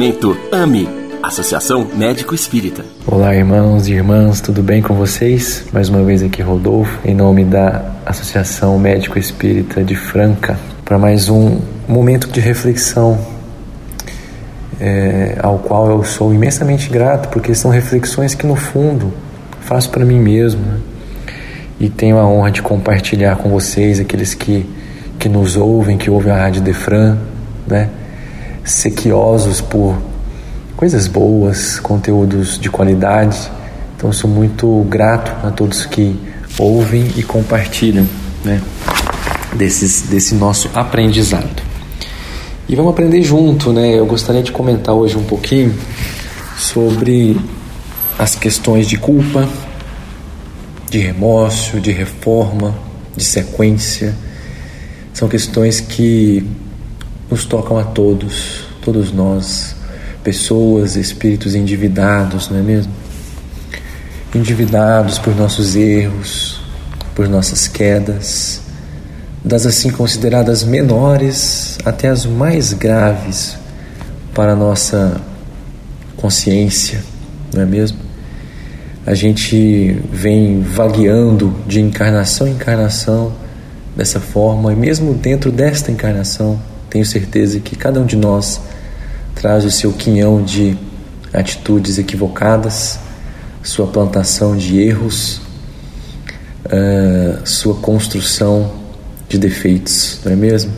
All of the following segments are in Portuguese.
Momento AME Associação Médico Espírita. Olá, irmãos e irmãs, tudo bem com vocês? Mais uma vez aqui, Rodolfo, em nome da Associação Médico Espírita de Franca, para mais um momento de reflexão, é, ao qual eu sou imensamente grato, porque são reflexões que, no fundo, faço para mim mesmo. Né? E tenho a honra de compartilhar com vocês, aqueles que, que nos ouvem, que ouvem a Rádio Defran, né? Sequiosos por coisas boas, conteúdos de qualidade. Então sou muito grato a todos que ouvem e compartilham, né, desses, desse nosso aprendizado. E vamos aprender junto, né? Eu gostaria de comentar hoje um pouquinho sobre as questões de culpa, de remorso, de reforma, de sequência. São questões que nos tocam a todos, todos nós pessoas, espíritos endividados, não é mesmo? Endividados por nossos erros, por nossas quedas, das assim consideradas menores até as mais graves para a nossa consciência, não é mesmo? A gente vem vagueando de encarnação em encarnação dessa forma, e mesmo dentro desta encarnação, tenho certeza que cada um de nós traz o seu quinhão de atitudes equivocadas, sua plantação de erros, uh, sua construção de defeitos, não é mesmo?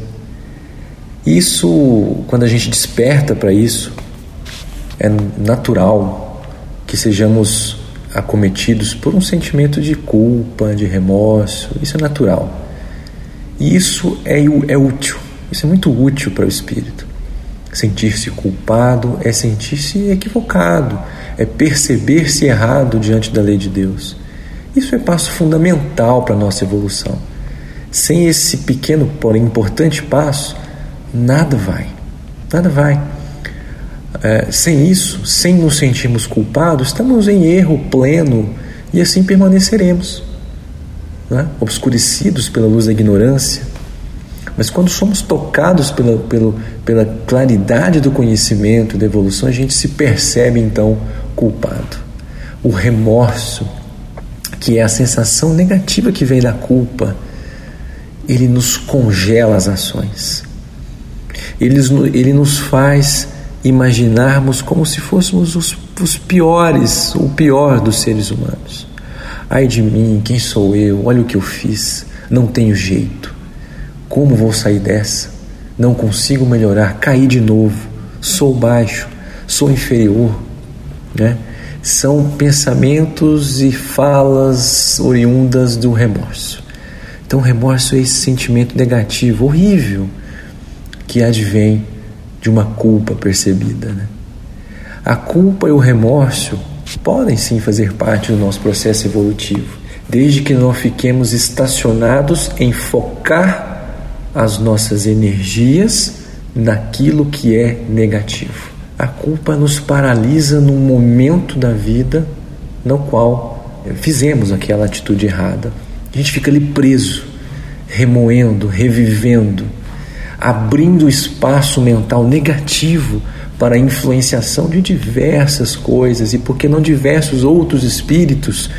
Isso, quando a gente desperta para isso, é natural que sejamos acometidos por um sentimento de culpa, de remorso, isso é natural. E isso é, é útil, isso é muito útil para o espírito. Sentir-se culpado é sentir-se equivocado, é perceber-se errado diante da lei de Deus. Isso é passo fundamental para a nossa evolução. Sem esse pequeno, porém importante passo, nada vai. Nada vai. É, sem isso, sem nos sentirmos culpados, estamos em erro pleno e assim permaneceremos, né? obscurecidos pela luz da ignorância, mas quando somos tocados pela, pela, pela claridade do conhecimento, da evolução, a gente se percebe então culpado. O remorso, que é a sensação negativa que vem da culpa, ele nos congela as ações. Ele, ele nos faz imaginarmos como se fôssemos os, os piores, o pior dos seres humanos. Ai de mim, quem sou eu? Olha o que eu fiz, não tenho jeito. Como vou sair dessa? Não consigo melhorar, caí de novo, sou baixo, sou inferior, né? São pensamentos e falas oriundas do remorso. Então, remorso é esse sentimento negativo, horrível, que advém de uma culpa percebida. Né? A culpa e o remorso podem sim fazer parte do nosso processo evolutivo, desde que não fiquemos estacionados em focar as nossas energias naquilo que é negativo. A culpa nos paralisa num momento da vida no qual fizemos aquela atitude errada. A gente fica ali preso, remoendo, revivendo, abrindo espaço mental negativo para a influenciação de diversas coisas e porque não diversos outros espíritos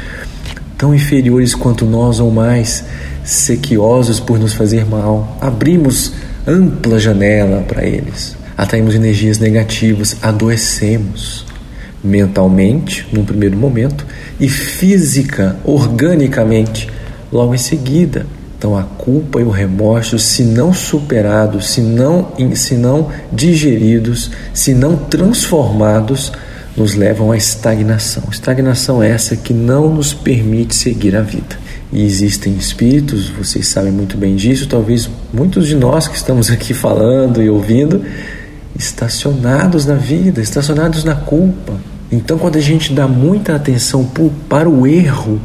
tão inferiores quanto nós ou mais sequiosos por nos fazer mal, abrimos ampla janela para eles, atraímos energias negativas, adoecemos mentalmente, num primeiro momento, e física, organicamente, logo em seguida. Então, a culpa e o remorso, se não superados, se não, se não digeridos, se não transformados, nos levam à estagnação. Estagnação essa que não nos permite seguir a vida. E existem espíritos, vocês sabem muito bem disso, talvez muitos de nós que estamos aqui falando e ouvindo, estacionados na vida, estacionados na culpa. Então, quando a gente dá muita atenção para o erro,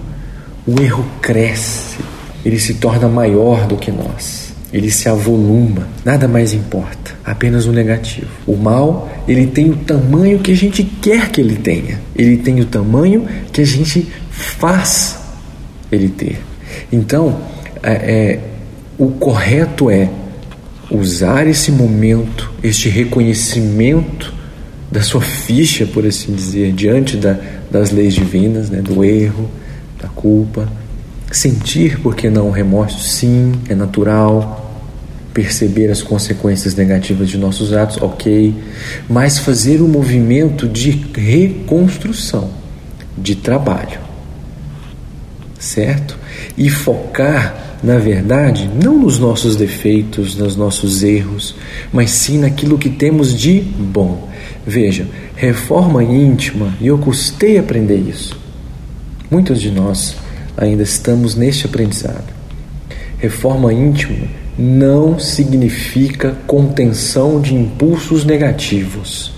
o erro cresce, ele se torna maior do que nós, ele se avoluma, nada mais importa, apenas o negativo. O mal, ele tem o tamanho que a gente quer que ele tenha, ele tem o tamanho que a gente faz ele ter. Então, é, é, o correto é usar esse momento, este reconhecimento da sua ficha, por assim dizer, diante da, das leis divinas, né, do erro, da culpa. Sentir, porque não, o remorso, sim, é natural. Perceber as consequências negativas de nossos atos, ok. Mas fazer um movimento de reconstrução, de trabalho, certo? E focar na verdade, não nos nossos defeitos, nos nossos erros, mas sim naquilo que temos de bom. Veja, reforma íntima, e eu custei aprender isso. Muitos de nós ainda estamos neste aprendizado. Reforma íntima não significa contenção de impulsos negativos,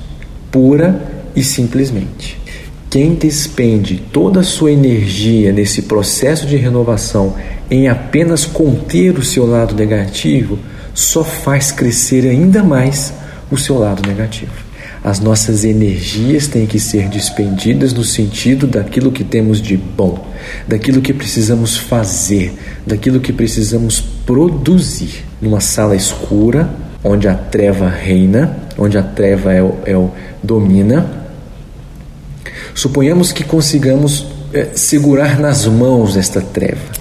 pura e simplesmente. Quem despende toda a sua energia nesse processo de renovação em apenas conter o seu lado negativo, só faz crescer ainda mais o seu lado negativo. As nossas energias têm que ser despendidas no sentido daquilo que temos de bom, daquilo que precisamos fazer, daquilo que precisamos produzir. Numa sala escura, onde a treva reina, onde a treva é o, é o domina, Suponhamos que consigamos é, segurar nas mãos esta treva.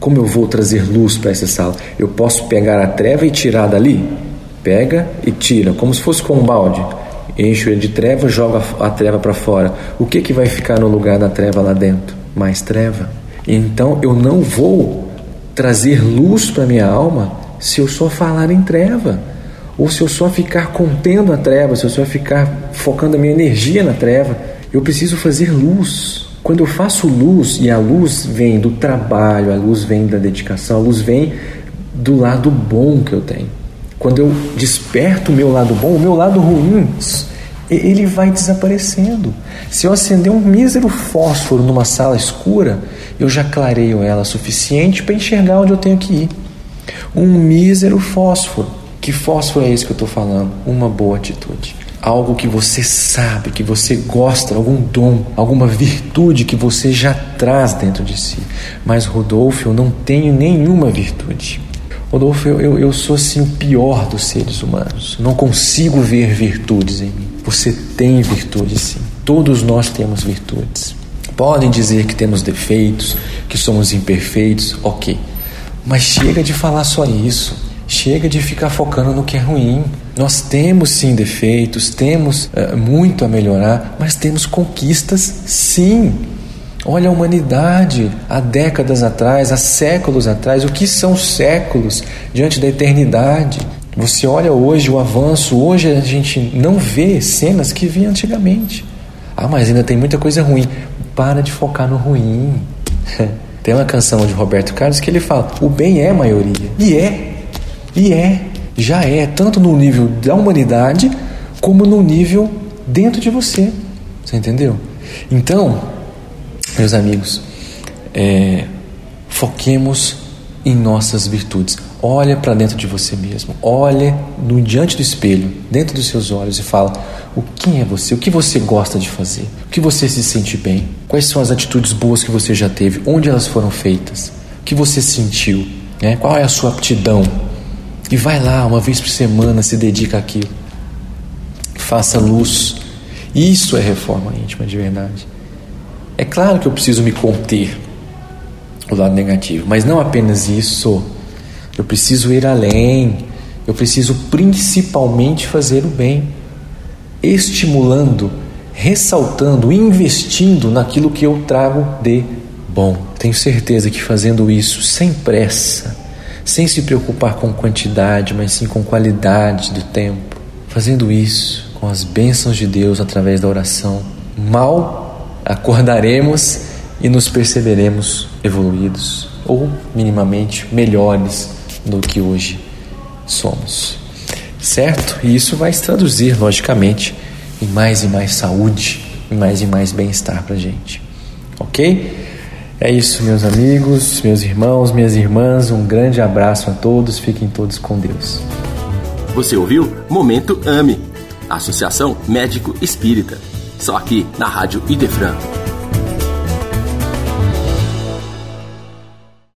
Como eu vou trazer luz para essa sala? Eu posso pegar a treva e tirar dali? Pega e tira, como se fosse com um balde. Encho ele de treva, joga a treva para fora. O que, que vai ficar no lugar da treva lá dentro? Mais treva. Então eu não vou trazer luz para minha alma se eu só falar em treva ou se eu só ficar contendo a treva, se eu só ficar focando a minha energia na treva, eu preciso fazer luz. Quando eu faço luz, e a luz vem do trabalho, a luz vem da dedicação, a luz vem do lado bom que eu tenho. Quando eu desperto o meu lado bom, o meu lado ruim, ele vai desaparecendo. Se eu acender um mísero fósforo numa sala escura, eu já clareio ela suficiente para enxergar onde eu tenho que ir. Um mísero fósforo. Que fósforo é esse que eu estou falando? Uma boa atitude. Algo que você sabe, que você gosta, algum dom, alguma virtude que você já traz dentro de si. Mas, Rodolfo, eu não tenho nenhuma virtude. Rodolfo, eu, eu, eu sou assim o pior dos seres humanos. Não consigo ver virtudes em mim. Você tem virtudes sim. Todos nós temos virtudes. Podem dizer que temos defeitos, que somos imperfeitos, ok. Mas chega de falar só isso. Chega de ficar focando no que é ruim. Nós temos sim defeitos, temos uh, muito a melhorar, mas temos conquistas sim. Olha a humanidade há décadas atrás, há séculos atrás, o que são séculos diante da eternidade? Você olha hoje o avanço, hoje a gente não vê cenas que via antigamente. Ah, mas ainda tem muita coisa ruim. Para de focar no ruim. Tem uma canção de Roberto Carlos que ele fala: o bem é maioria. E é. E é, já é, tanto no nível da humanidade, como no nível dentro de você. Você entendeu? Então, meus amigos, é, foquemos em nossas virtudes. Olha para dentro de você mesmo. Olha no diante do espelho, dentro dos seus olhos e fala: o quem é você? O que você gosta de fazer? O que você se sente bem? Quais são as atitudes boas que você já teve? Onde elas foram feitas? O que você sentiu? Né? Qual é a sua aptidão? E vai lá, uma vez por semana, se dedica àquilo. Faça luz. Isso é reforma íntima de verdade. É claro que eu preciso me conter o lado negativo, mas não apenas isso. Eu preciso ir além. Eu preciso principalmente fazer o bem, estimulando, ressaltando, investindo naquilo que eu trago de bom. Tenho certeza que fazendo isso sem pressa, sem se preocupar com quantidade, mas sim com qualidade do tempo. Fazendo isso com as bênçãos de Deus através da oração, mal acordaremos e nos perceberemos evoluídos ou minimamente melhores do que hoje somos. Certo? E isso vai se traduzir, logicamente, em mais e mais saúde, em mais e mais bem-estar para a gente. Ok? É isso, meus amigos, meus irmãos, minhas irmãs. Um grande abraço a todos. Fiquem todos com Deus. Você ouviu Momento AME, Associação Médico Espírita. Só aqui na Rádio Idefran.